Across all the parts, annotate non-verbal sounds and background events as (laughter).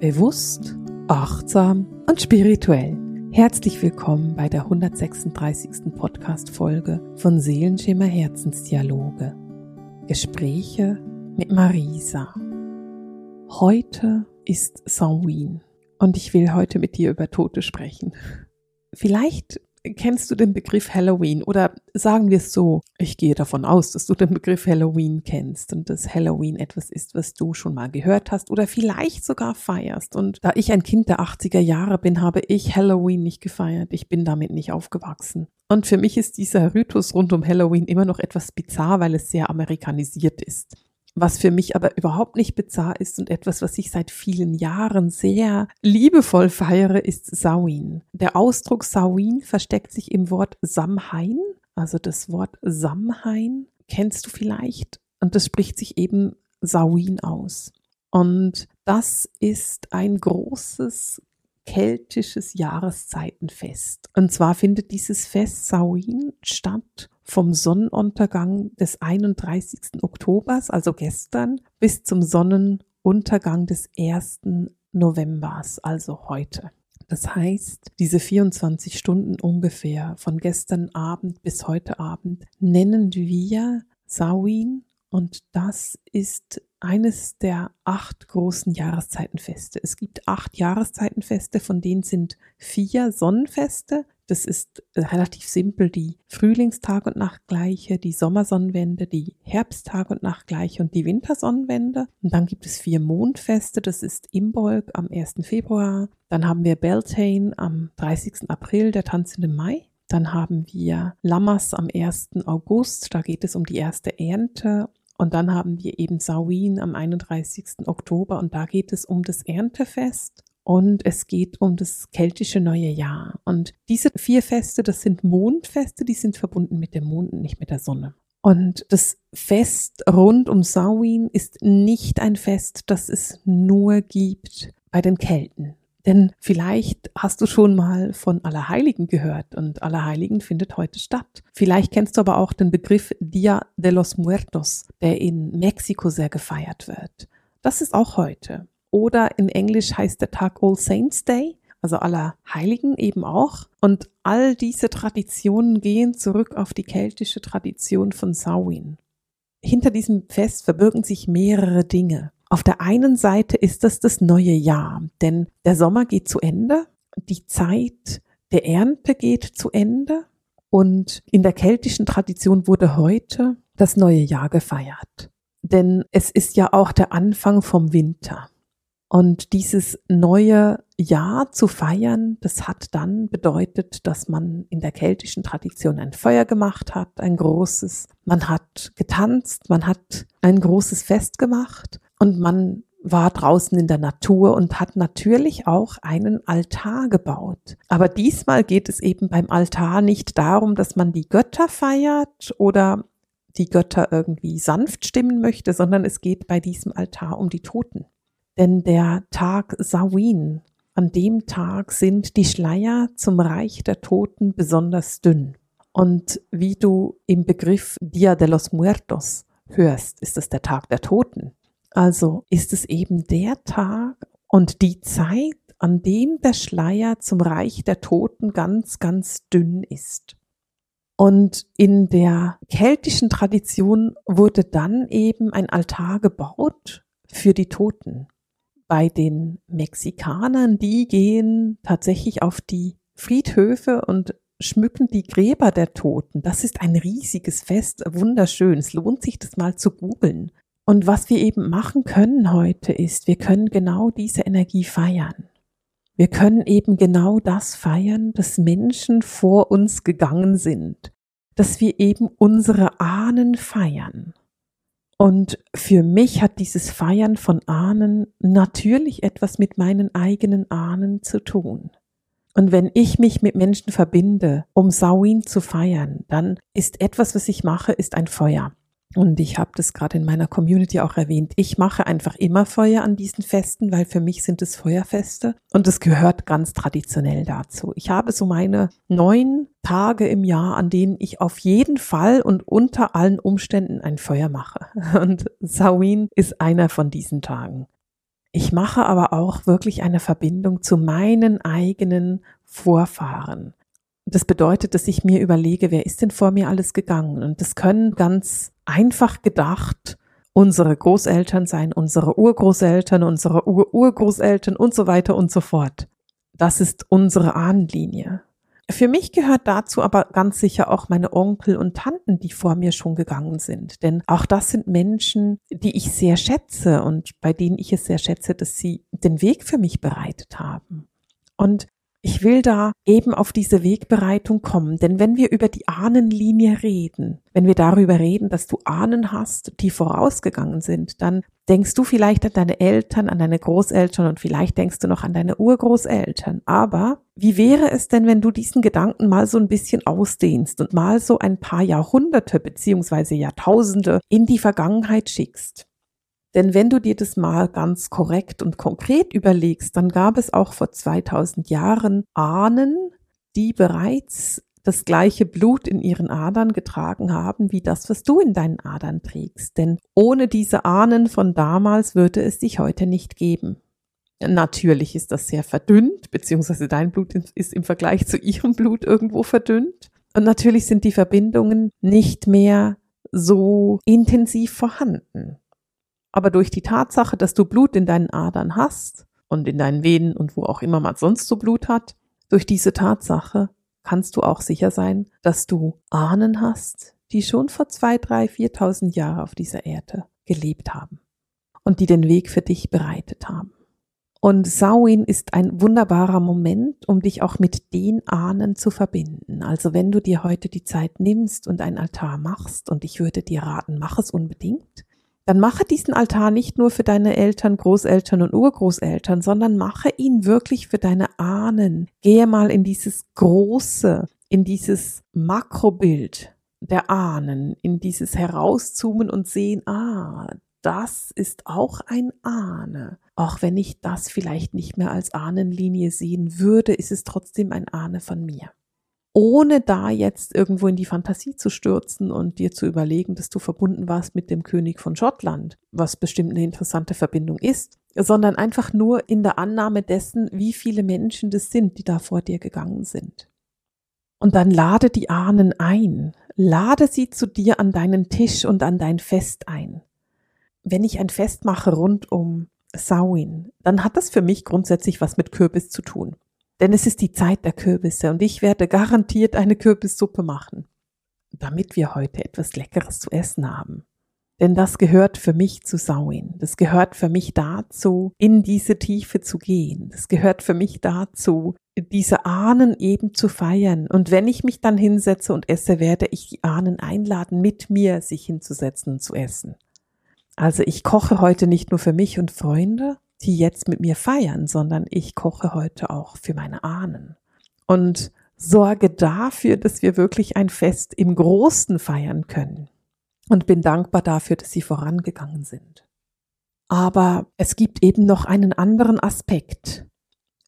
Bewusst, achtsam und spirituell. Herzlich willkommen bei der 136. Podcast-Folge von Seelenschimmer Herzensdialoge. Gespräche mit Marisa. Heute ist Samhain und ich will heute mit dir über Tote sprechen. Vielleicht Kennst du den Begriff Halloween? Oder sagen wir es so, ich gehe davon aus, dass du den Begriff Halloween kennst und dass Halloween etwas ist, was du schon mal gehört hast oder vielleicht sogar feierst. Und da ich ein Kind der 80er Jahre bin, habe ich Halloween nicht gefeiert. Ich bin damit nicht aufgewachsen. Und für mich ist dieser Ritus rund um Halloween immer noch etwas bizarr, weil es sehr amerikanisiert ist. Was für mich aber überhaupt nicht bizarr ist und etwas, was ich seit vielen Jahren sehr liebevoll feiere, ist Samhain. Der Ausdruck Samhain versteckt sich im Wort Samhain, also das Wort Samhain kennst du vielleicht und das spricht sich eben Samhain aus. Und das ist ein großes keltisches Jahreszeitenfest. Und zwar findet dieses Fest Samhain statt vom Sonnenuntergang des 31. Oktobers, also gestern, bis zum Sonnenuntergang des 1. Novembers, also heute. Das heißt, diese 24 Stunden ungefähr von gestern Abend bis heute Abend nennen wir Samhain und das ist eines der acht großen Jahreszeitenfeste. Es gibt acht Jahreszeitenfeste, von denen sind vier Sonnenfeste, das ist relativ simpel die Frühlingstag- und Nachtgleiche, die Sommersonnenwende, die Herbsttag- und Nachtgleiche und die Wintersonnenwende. Und dann gibt es vier Mondfeste, das ist Imbolg am 1. Februar. Dann haben wir Beltane am 30. April, der tanzende Mai. Dann haben wir Lammers am 1. August, da geht es um die erste Ernte. Und dann haben wir eben Samhain am 31. Oktober und da geht es um das Erntefest und es geht um das keltische neue Jahr. Und diese vier Feste, das sind Mondfeste, die sind verbunden mit dem Mond und nicht mit der Sonne. Und das Fest rund um Samhain ist nicht ein Fest, das es nur gibt bei den Kelten. Denn vielleicht hast du schon mal von Allerheiligen gehört und Allerheiligen findet heute statt. Vielleicht kennst du aber auch den Begriff Dia de los Muertos, der in Mexiko sehr gefeiert wird. Das ist auch heute. Oder in Englisch heißt der Tag All Saints Day, also aller Heiligen eben auch. Und all diese Traditionen gehen zurück auf die keltische Tradition von Samhain. Hinter diesem Fest verbirgen sich mehrere Dinge. Auf der einen Seite ist das das neue Jahr, denn der Sommer geht zu Ende, die Zeit der Ernte geht zu Ende und in der keltischen Tradition wurde heute das neue Jahr gefeiert. Denn es ist ja auch der Anfang vom Winter. Und dieses neue Jahr zu feiern, das hat dann bedeutet, dass man in der keltischen Tradition ein Feuer gemacht hat, ein großes. Man hat getanzt, man hat ein großes Fest gemacht und man war draußen in der Natur und hat natürlich auch einen Altar gebaut. Aber diesmal geht es eben beim Altar nicht darum, dass man die Götter feiert oder die Götter irgendwie sanft stimmen möchte, sondern es geht bei diesem Altar um die Toten. Denn der Tag Samhain, an dem Tag sind die Schleier zum Reich der Toten besonders dünn. Und wie du im Begriff Dia de los Muertos hörst, ist es der Tag der Toten. Also ist es eben der Tag und die Zeit, an dem der Schleier zum Reich der Toten ganz, ganz dünn ist. Und in der keltischen Tradition wurde dann eben ein Altar gebaut für die Toten bei den Mexikanern, die gehen tatsächlich auf die Friedhöfe und schmücken die Gräber der Toten. Das ist ein riesiges Fest, wunderschön. Es lohnt sich, das mal zu googeln. Und was wir eben machen können heute ist, wir können genau diese Energie feiern. Wir können eben genau das feiern, dass Menschen vor uns gegangen sind, dass wir eben unsere Ahnen feiern. Und für mich hat dieses Feiern von Ahnen natürlich etwas mit meinen eigenen Ahnen zu tun. Und wenn ich mich mit Menschen verbinde, um Samhain zu feiern, dann ist etwas, was ich mache, ist ein Feuer. Und ich habe das gerade in meiner Community auch erwähnt. Ich mache einfach immer Feuer an diesen Festen, weil für mich sind es Feuerfeste und es gehört ganz traditionell dazu. Ich habe so meine neun Tage im Jahr, an denen ich auf jeden Fall und unter allen Umständen ein Feuer mache. (laughs) Und Samhain ist einer von diesen Tagen. Ich mache aber auch wirklich eine Verbindung zu meinen eigenen Vorfahren. Das bedeutet, dass ich mir überlege, wer ist denn vor mir alles gegangen? Und das können ganz einfach gedacht unsere Großeltern sein, unsere Urgroßeltern, unsere Ururgroßeltern und so weiter und so fort. Das ist unsere Ahnenlinie. Für mich gehört dazu aber ganz sicher auch meine Onkel und Tanten, die vor mir schon gegangen sind. Denn auch das sind Menschen, die ich sehr schätze und bei denen ich es sehr schätze, dass sie den Weg für mich bereitet haben. Und ich will da eben auf diese Wegbereitung kommen, denn wenn wir über die Ahnenlinie reden, wenn wir darüber reden, dass du Ahnen hast, die vorausgegangen sind, dann denkst du vielleicht an deine Eltern, an deine Großeltern und vielleicht denkst du noch an deine Urgroßeltern. Aber wie wäre es denn, wenn du diesen Gedanken mal so ein bisschen ausdehnst und mal so ein paar Jahrhunderte beziehungsweise Jahrtausende in die Vergangenheit schickst? Denn wenn du dir das mal ganz korrekt und konkret überlegst, dann gab es auch vor 2000 Jahren Ahnen, die bereits das gleiche Blut in ihren Adern getragen haben, wie das, was du in deinen Adern trägst. Denn ohne diese Ahnen von damals würde es dich heute nicht geben. Natürlich ist das sehr verdünnt, beziehungsweise dein Blut ist im Vergleich zu ihrem Blut irgendwo verdünnt. Und natürlich sind die Verbindungen nicht mehr so intensiv vorhanden. Aber durch die Tatsache, dass du Blut in deinen Adern hast und in deinen Venen und wo auch immer man sonst so Blut hat, durch diese Tatsache kannst du auch sicher sein, dass du Ahnen hast, die schon vor zwei, drei, viertausend Jahren auf dieser Erde gelebt haben und die den Weg für dich bereitet haben. Und Samhain ist ein wunderbarer Moment, um dich auch mit den Ahnen zu verbinden. Also wenn du dir heute die Zeit nimmst und ein Altar machst, und ich würde dir raten, mach es unbedingt, dann mache diesen Altar nicht nur für deine Eltern, Großeltern und Urgroßeltern, sondern mache ihn wirklich für deine Ahnen. Gehe mal in dieses große, in dieses Makrobild der Ahnen, in dieses Herauszoomen und sehen, ah, das ist auch ein Ahne. Auch wenn ich das vielleicht nicht mehr als Ahnenlinie sehen würde, ist es trotzdem ein Ahne von mir ohne da jetzt irgendwo in die Fantasie zu stürzen und dir zu überlegen, dass du verbunden warst mit dem König von Schottland, was bestimmt eine interessante Verbindung ist, sondern einfach nur in der Annahme dessen, wie viele Menschen das sind, die da vor dir gegangen sind. Und dann lade die Ahnen ein, lade sie zu dir an deinen Tisch und an dein Fest ein. Wenn ich ein Fest mache rund um Samhain, dann hat das für mich grundsätzlich was mit Kürbis zu tun. Denn es ist die Zeit der Kürbisse und ich werde garantiert eine Kürbissuppe machen, damit wir heute etwas Leckeres zu essen haben. Denn das gehört für mich zu Sauin. Das gehört für mich dazu, in diese Tiefe zu gehen. Das gehört für mich dazu, diese Ahnen eben zu feiern. Und wenn ich mich dann hinsetze und esse, werde ich die Ahnen einladen, mit mir sich hinzusetzen und zu essen. Also ich koche heute nicht nur für mich und Freunde, die jetzt mit mir feiern, sondern ich koche heute auch für meine Ahnen. Und sorge dafür, dass wir wirklich ein Fest im Großen feiern können. Und bin dankbar dafür, dass sie vorangegangen sind. Aber es gibt eben noch einen anderen Aspekt.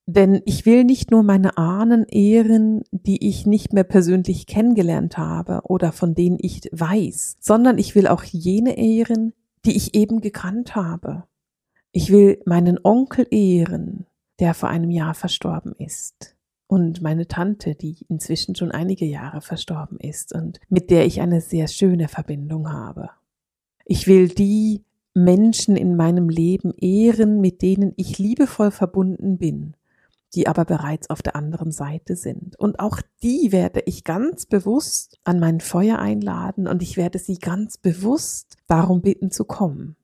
Denn ich will nicht nur meine Ahnen ehren, die ich nicht mehr persönlich kennengelernt habe oder von denen ich weiß, sondern ich will auch jene ehren, die ich eben gekannt habe ich will meinen Onkel ehren, der vor einem Jahr verstorben ist. Und meine Tante, die inzwischen schon einige Jahre verstorben ist und mit der ich eine sehr schöne Verbindung habe. Ich will die Menschen in meinem Leben ehren, mit denen ich liebevoll verbunden bin, die aber bereits auf der anderen Seite sind. Und auch die werde ich ganz bewusst an mein Feuer einladen und ich werde sie ganz bewusst darum bitten zu kommen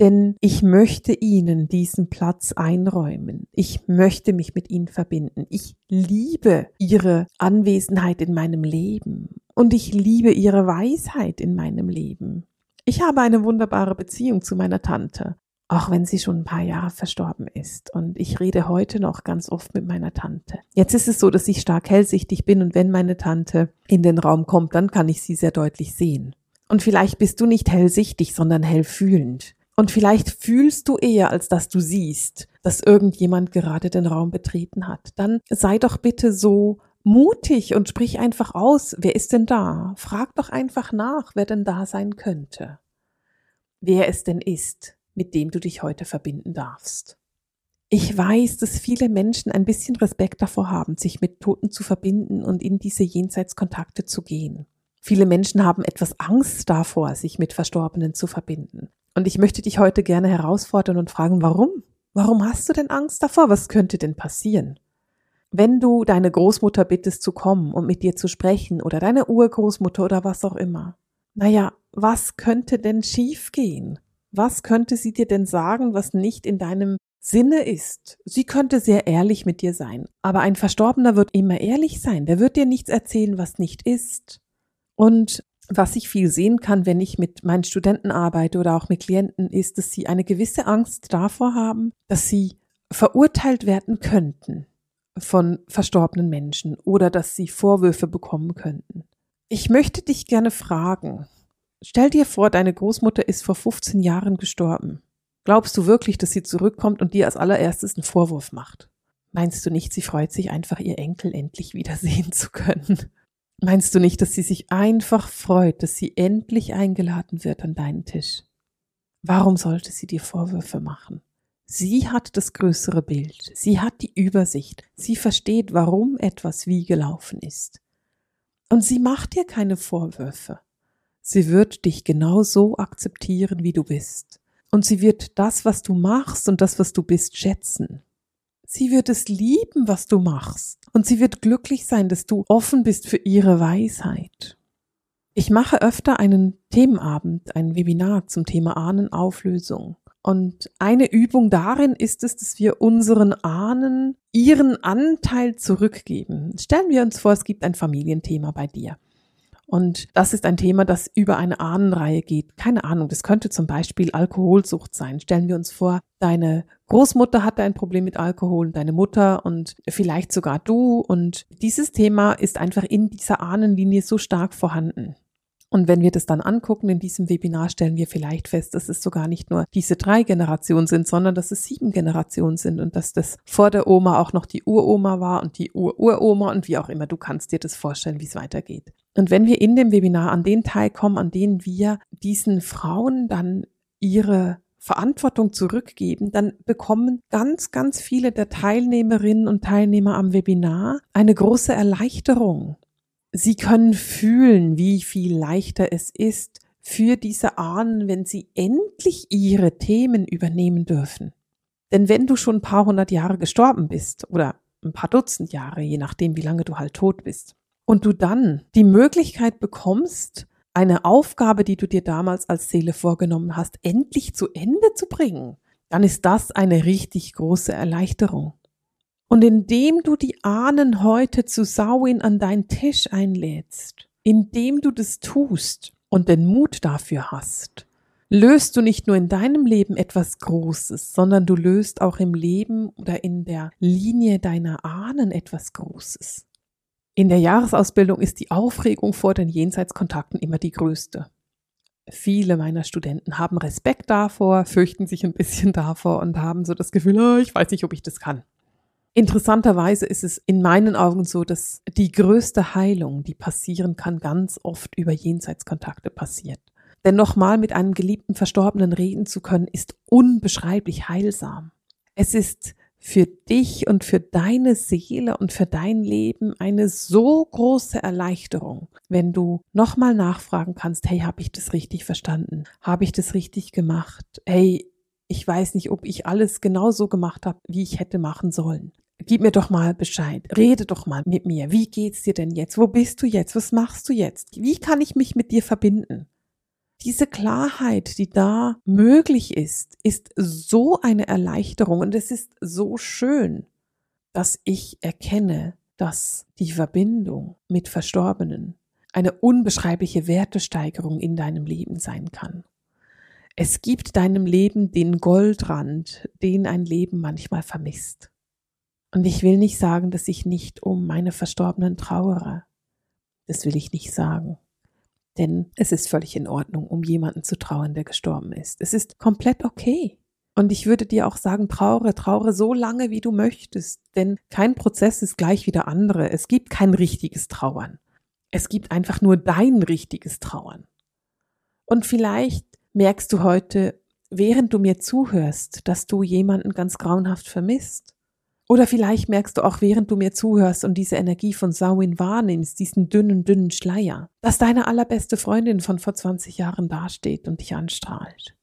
denn ich möchte ihnen diesen Platz einräumen. Ich möchte mich mit ihnen verbinden. Ich liebe ihre Anwesenheit in meinem Leben und ich liebe ihre Weisheit in meinem Leben. Ich habe eine wunderbare Beziehung zu meiner Tante, auch wenn sie schon ein paar Jahre verstorben ist. Und ich rede heute noch ganz oft mit meiner Tante. Jetzt ist es so, dass ich stark hellsichtig bin und wenn meine Tante in den Raum kommt, dann kann ich sie sehr deutlich sehen. Und vielleicht bist du nicht hellsichtig, sondern hellfühlend. Und vielleicht fühlst du eher, als dass du siehst, dass irgendjemand gerade den Raum betreten hat. Dann sei doch bitte so mutig und sprich einfach aus, wer ist denn da? Frag doch einfach nach, wer denn da sein könnte. Wer es denn ist, mit dem du dich heute verbinden darfst. Ich weiß, dass viele Menschen ein bisschen Respekt davor haben, sich mit Toten zu verbinden und in diese Jenseitskontakte zu gehen. Viele Menschen haben etwas Angst davor, sich mit Verstorbenen zu verbinden. Und ich möchte dich heute gerne herausfordern und fragen, warum? Warum hast du denn Angst davor? Was könnte denn passieren? Wenn du deine Großmutter bittest zu kommen und mit dir zu sprechen oder deine Urgroßmutter oder was auch immer, naja, was könnte denn schiefgehen? Was könnte sie dir denn sagen, was nicht in deinem Sinne ist? Sie könnte sehr ehrlich mit dir sein, aber ein Verstorbener wird immer ehrlich sein, der wird dir nichts erzählen, was nicht ist. Und was ich viel sehen kann, wenn ich mit meinen Studenten arbeite oder auch mit Klienten, ist, dass sie eine gewisse Angst davor haben, dass sie verurteilt werden könnten von verstorbenen Menschen oder dass sie Vorwürfe bekommen könnten. Ich möchte dich gerne fragen, stell dir vor, deine Großmutter ist vor 15 Jahren gestorben. Glaubst du wirklich, dass sie zurückkommt und dir als allererstes einen Vorwurf macht? Meinst du nicht, sie freut sich einfach, ihr Enkel endlich wiedersehen zu können? Meinst du nicht, dass sie sich einfach freut, dass sie endlich eingeladen wird an deinen Tisch? Warum sollte sie dir Vorwürfe machen? Sie hat das größere Bild, sie hat die Übersicht, sie versteht, warum etwas wie gelaufen ist. Und sie macht dir keine Vorwürfe. Sie wird dich genau so akzeptieren, wie du bist. Und sie wird das, was du machst und das, was du bist, schätzen. Sie wird es lieben, was du machst. Und sie wird glücklich sein, dass du offen bist für ihre Weisheit. Ich mache öfter einen Themenabend, ein Webinar zum Thema Ahnenauflösung. Und eine Übung darin ist es, dass wir unseren Ahnen ihren Anteil zurückgeben. Stellen wir uns vor, es gibt ein Familienthema bei dir. Und das ist ein Thema, das über eine Ahnenreihe geht. Keine Ahnung, das könnte zum Beispiel Alkoholsucht sein. Stellen wir uns vor, deine Großmutter hatte ein Problem mit Alkohol, deine Mutter und vielleicht sogar du. Und dieses Thema ist einfach in dieser Ahnenlinie so stark vorhanden. Und wenn wir das dann angucken in diesem Webinar, stellen wir vielleicht fest, dass es sogar nicht nur diese drei Generationen sind, sondern dass es sieben Generationen sind und dass das vor der Oma auch noch die Uroma war und die Ururoma und wie auch immer. Du kannst dir das vorstellen, wie es weitergeht. Und wenn wir in dem Webinar an den Teil kommen, an den wir diesen Frauen dann ihre Verantwortung zurückgeben, dann bekommen ganz, ganz viele der Teilnehmerinnen und Teilnehmer am Webinar eine große Erleichterung Sie können fühlen, wie viel leichter es ist für diese Ahnen, wenn sie endlich ihre Themen übernehmen dürfen. Denn wenn du schon ein paar hundert Jahre gestorben bist oder ein paar Dutzend Jahre, je nachdem, wie lange du halt tot bist, und du dann die Möglichkeit bekommst, eine Aufgabe, die du dir damals als Seele vorgenommen hast, endlich zu Ende zu bringen, dann ist das eine richtig große Erleichterung. Und indem du die Ahnen heute zu Sauin an deinen Tisch einlädst, indem du das tust und den Mut dafür hast, löst du nicht nur in deinem Leben etwas Großes, sondern du löst auch im Leben oder in der Linie deiner Ahnen etwas Großes. In der Jahresausbildung ist die Aufregung vor den Jenseitskontakten immer die größte. Viele meiner Studenten haben Respekt davor, fürchten sich ein bisschen (laughs) davor und haben so das Gefühl, oh, ich weiß nicht, ob ich das kann. Interessanterweise ist es in meinen Augen so, dass die größte Heilung, die passieren kann, ganz oft über Jenseitskontakte passiert. Denn nochmal mit einem geliebten Verstorbenen reden zu können, ist unbeschreiblich heilsam. Es ist für dich und für deine Seele und für dein Leben eine so große Erleichterung, wenn du nochmal nachfragen kannst, hey, habe ich das richtig verstanden? Habe ich das richtig gemacht? Hey, ich weiß nicht, ob ich alles genau so gemacht habe, wie ich hätte machen sollen. Gib mir doch mal Bescheid. Rede doch mal mit mir. Wie geht's dir denn jetzt? Wo bist du jetzt? Was machst du jetzt? Wie kann ich mich mit dir verbinden? Diese Klarheit, die da möglich ist, ist so eine Erleichterung und es ist so schön, dass ich erkenne, dass die Verbindung mit Verstorbenen eine unbeschreibliche Wertesteigerung in deinem Leben sein kann. Es gibt deinem Leben den Goldrand, den ein Leben manchmal vermisst. Und ich will nicht sagen, dass ich nicht um meine Verstorbenen trauere. Das will ich nicht sagen. Denn es ist völlig in Ordnung, um jemanden zu trauern, der gestorben ist. Es ist komplett okay. Und ich würde dir auch sagen, trauere, trauere so lange, wie du möchtest. Denn kein Prozess ist gleich wie der andere. Es gibt kein richtiges Trauern. Es gibt einfach nur dein richtiges Trauern. Und vielleicht merkst du heute, während du mir zuhörst, dass du jemanden ganz grauenhaft vermisst. Oder vielleicht merkst du auch, während du mir zuhörst und diese Energie von Samhain wahrnimmst, diesen dünnen, dünnen Schleier, dass deine allerbeste Freundin von vor 20 Jahren dasteht und dich anstrahlt.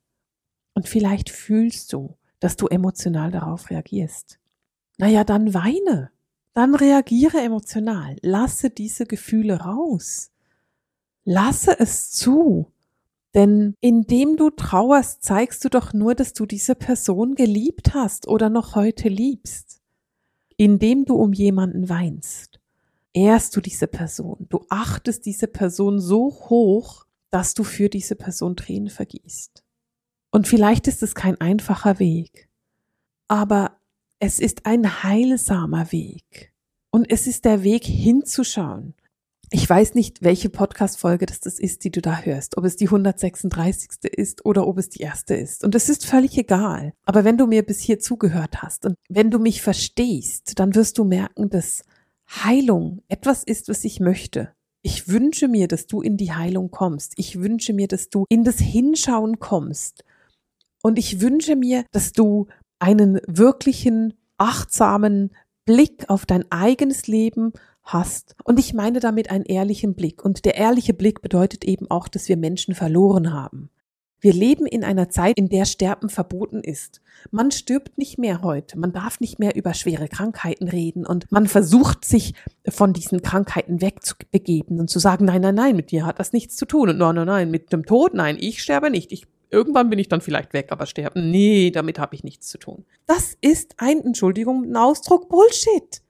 Und vielleicht fühlst du, dass du emotional darauf reagierst. Naja, dann weine. Dann reagiere emotional. Lasse diese Gefühle raus. Lasse es zu. Denn indem du trauerst, zeigst du doch nur, dass du diese Person geliebt hast oder noch heute liebst indem du um jemanden weinst, ehrst du diese Person. Du achtest diese Person so hoch, dass du für diese Person Tränen vergießt. Und vielleicht ist es kein einfacher Weg, aber es ist ein heilsamer Weg. Und es ist der Weg hinzuschauen ich weiß nicht, welche Podcast-Folge das, das ist, die du da hörst. Ob es die 136. ist oder ob es die erste ist. Und es ist völlig egal. Aber wenn du mir bis hier zugehört hast und wenn du mich verstehst, dann wirst du merken, dass Heilung etwas ist, was ich möchte. Ich wünsche mir, dass du in die Heilung kommst. Ich wünsche mir, dass du in das Hinschauen kommst. Und ich wünsche mir, dass du einen wirklichen, achtsamen Blick auf dein eigenes Leben hast. Und ich meine damit einen ehrlichen Blick. Und der ehrliche Blick bedeutet eben auch, dass wir Menschen verloren haben. Wir leben in einer Zeit, in der Sterben verboten ist. Man stirbt nicht mehr heute. Man darf nicht mehr über schwere Krankheiten reden und man versucht sich von diesen Krankheiten wegzubegeben und zu sagen, nein, nein, nein, mit dir hat das nichts zu tun und nein, nein, nein, mit dem Tod, nein, ich sterbe nicht. Ich, irgendwann bin ich dann vielleicht weg, aber sterben, nee, damit habe ich nichts zu tun. Das ist ein, Entschuldigung, ein Ausdruck Bullshit.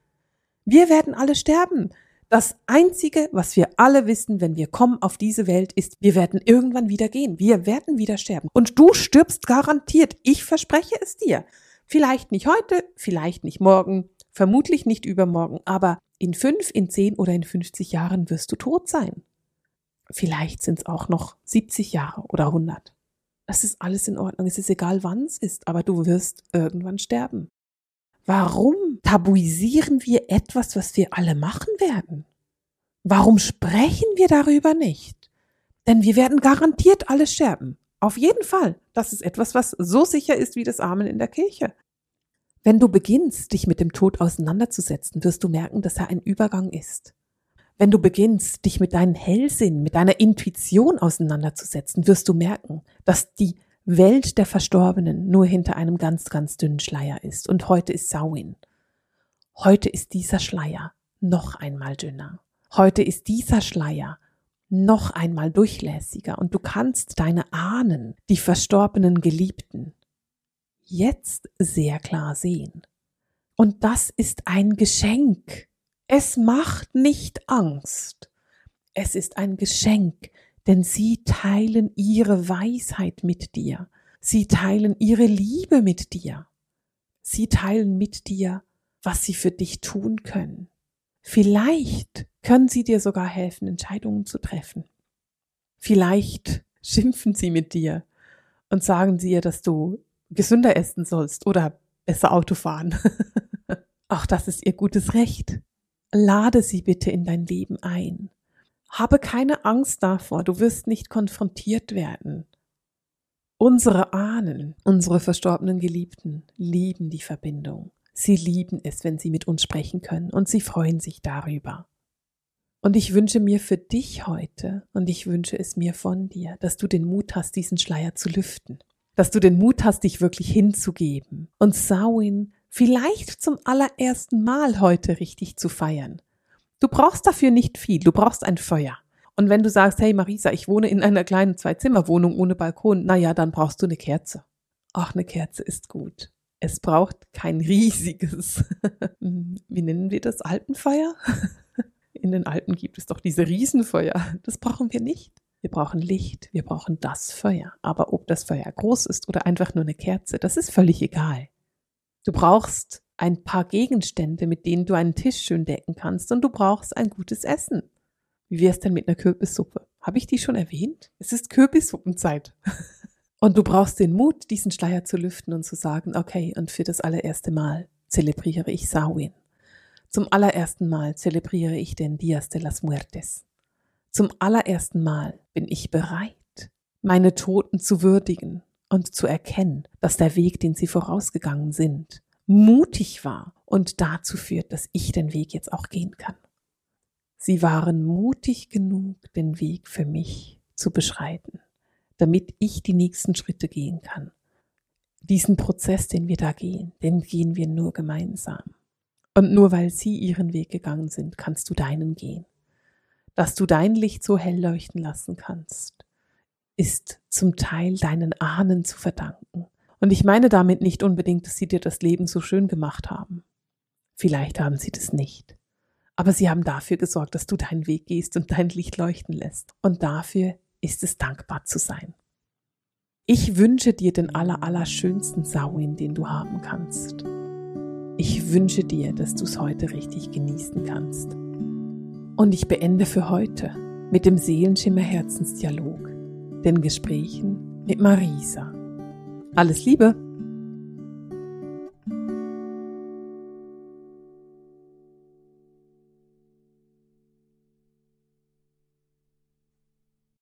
Wir werden alle sterben. Das Einzige, was wir alle wissen, wenn wir kommen auf diese Welt, ist, wir werden irgendwann wieder gehen. Wir werden wieder sterben. Und du stirbst garantiert. Ich verspreche es dir. Vielleicht nicht heute, vielleicht nicht morgen, vermutlich nicht übermorgen, aber in fünf, in zehn oder in 50 Jahren wirst du tot sein. Vielleicht sind es auch noch 70 Jahre oder 100. Das ist alles in Ordnung. Es ist egal, wann es ist, aber du wirst irgendwann sterben. Warum tabuisieren wir etwas, was wir alle machen werden? Warum sprechen wir darüber nicht? Denn wir werden garantiert alle sterben. Auf jeden Fall. Das ist etwas, was so sicher ist wie das Amen in der Kirche. Wenn du beginnst, dich mit dem Tod auseinanderzusetzen, wirst du merken, dass er ein Übergang ist. Wenn du beginnst, dich mit deinem Hellsinn, mit deiner Intuition auseinanderzusetzen, wirst du merken, dass die Welt der Verstorbenen nur hinter einem ganz, ganz dünnen Schleier ist. Und heute ist Samhain. Heute ist dieser Schleier noch einmal dünner. Heute ist dieser Schleier noch einmal durchlässiger und du kannst deine Ahnen, die verstorbenen Geliebten, jetzt sehr klar sehen. Und das ist ein Geschenk. Es macht nicht Angst. Es ist ein Geschenk, denn sie teilen ihre Weisheit mit dir. Sie teilen ihre Liebe mit dir. Sie teilen mit dir, was sie für dich tun können. Vielleicht können sie dir sogar helfen, Entscheidungen zu treffen. Vielleicht schimpfen sie mit dir und sagen sie dir, dass du gesünder essen sollst oder besser Auto fahren. (laughs) Auch das ist ihr gutes Recht. Lade sie bitte in dein Leben ein. Habe keine Angst davor, du wirst nicht konfrontiert werden. Unsere Ahnen, unsere verstorbenen Geliebten lieben die Verbindung. Sie lieben es, wenn sie mit uns sprechen können und sie freuen sich darüber. Und ich wünsche mir für dich heute und ich wünsche es mir von dir, dass du den Mut hast, diesen Schleier zu lüften, dass du den Mut hast, dich wirklich hinzugeben und Samhain vielleicht zum allerersten Mal heute richtig zu feiern. Du brauchst dafür nicht viel, du brauchst ein Feuer. Und wenn du sagst, hey Marisa, ich wohne in einer kleinen Zwei-Zimmer-Wohnung ohne Balkon, naja, dann brauchst du eine Kerze. Ach, eine Kerze ist gut. Es braucht kein riesiges, (laughs) (laughs) wie nennen wir das, Alpenfeuer? (laughs) In den Alpen gibt es doch diese Riesenfeuer. Das brauchen wir nicht. Wir brauchen Licht, wir brauchen das Feuer. Aber ob das Feuer groß ist oder einfach nur eine Kerze, das ist völlig egal. Du brauchst ein paar Gegenstände, mit denen du einen Tisch schön decken kannst und du brauchst ein gutes Essen. Wie wär's denn mit einer Kürbissuppe? Habe ich die schon erwähnt? Es ist Kürbissuppenzeit. Und du brauchst den Mut, diesen Schleier zu lüften und zu sagen, okay, und für das allererste Mal zelebriere ich Samhain. Zum allerersten Mal zelebriere ich den Dias de las Muertes. Zum allerersten Mal bin ich bereit, meine Toten zu würdigen und zu erkennen, dass der Weg, den sie vorausgegangen sind, mutig war und dazu führt, dass ich den Weg jetzt auch gehen kann. Sie waren mutig genug, den Weg für mich zu beschreiten, damit ich die nächsten Schritte gehen kann. Diesen Prozess, den wir da gehen, den gehen wir nur gemeinsam. Und nur weil sie ihren Weg gegangen sind, kannst du deinen gehen. Dass du dein Licht so hell leuchten lassen kannst, ist zum Teil deinen Ahnen zu verdanken. Und ich meine damit nicht unbedingt, dass sie dir das Leben so schön gemacht haben. Vielleicht haben sie das nicht. Aber sie haben dafür gesorgt, dass du deinen Weg gehst und dein Licht leuchten lässt. Und dafür ist es dankbar zu sein. Ich wünsche dir den aller, aller schönsten Sauin, den du haben kannst. Ich wünsche dir, dass du es heute richtig genießen kannst. Und ich beende für heute mit dem Seelenschimmer Herzensdialog, den Gesprächen mit Marisa. Alles Liebe!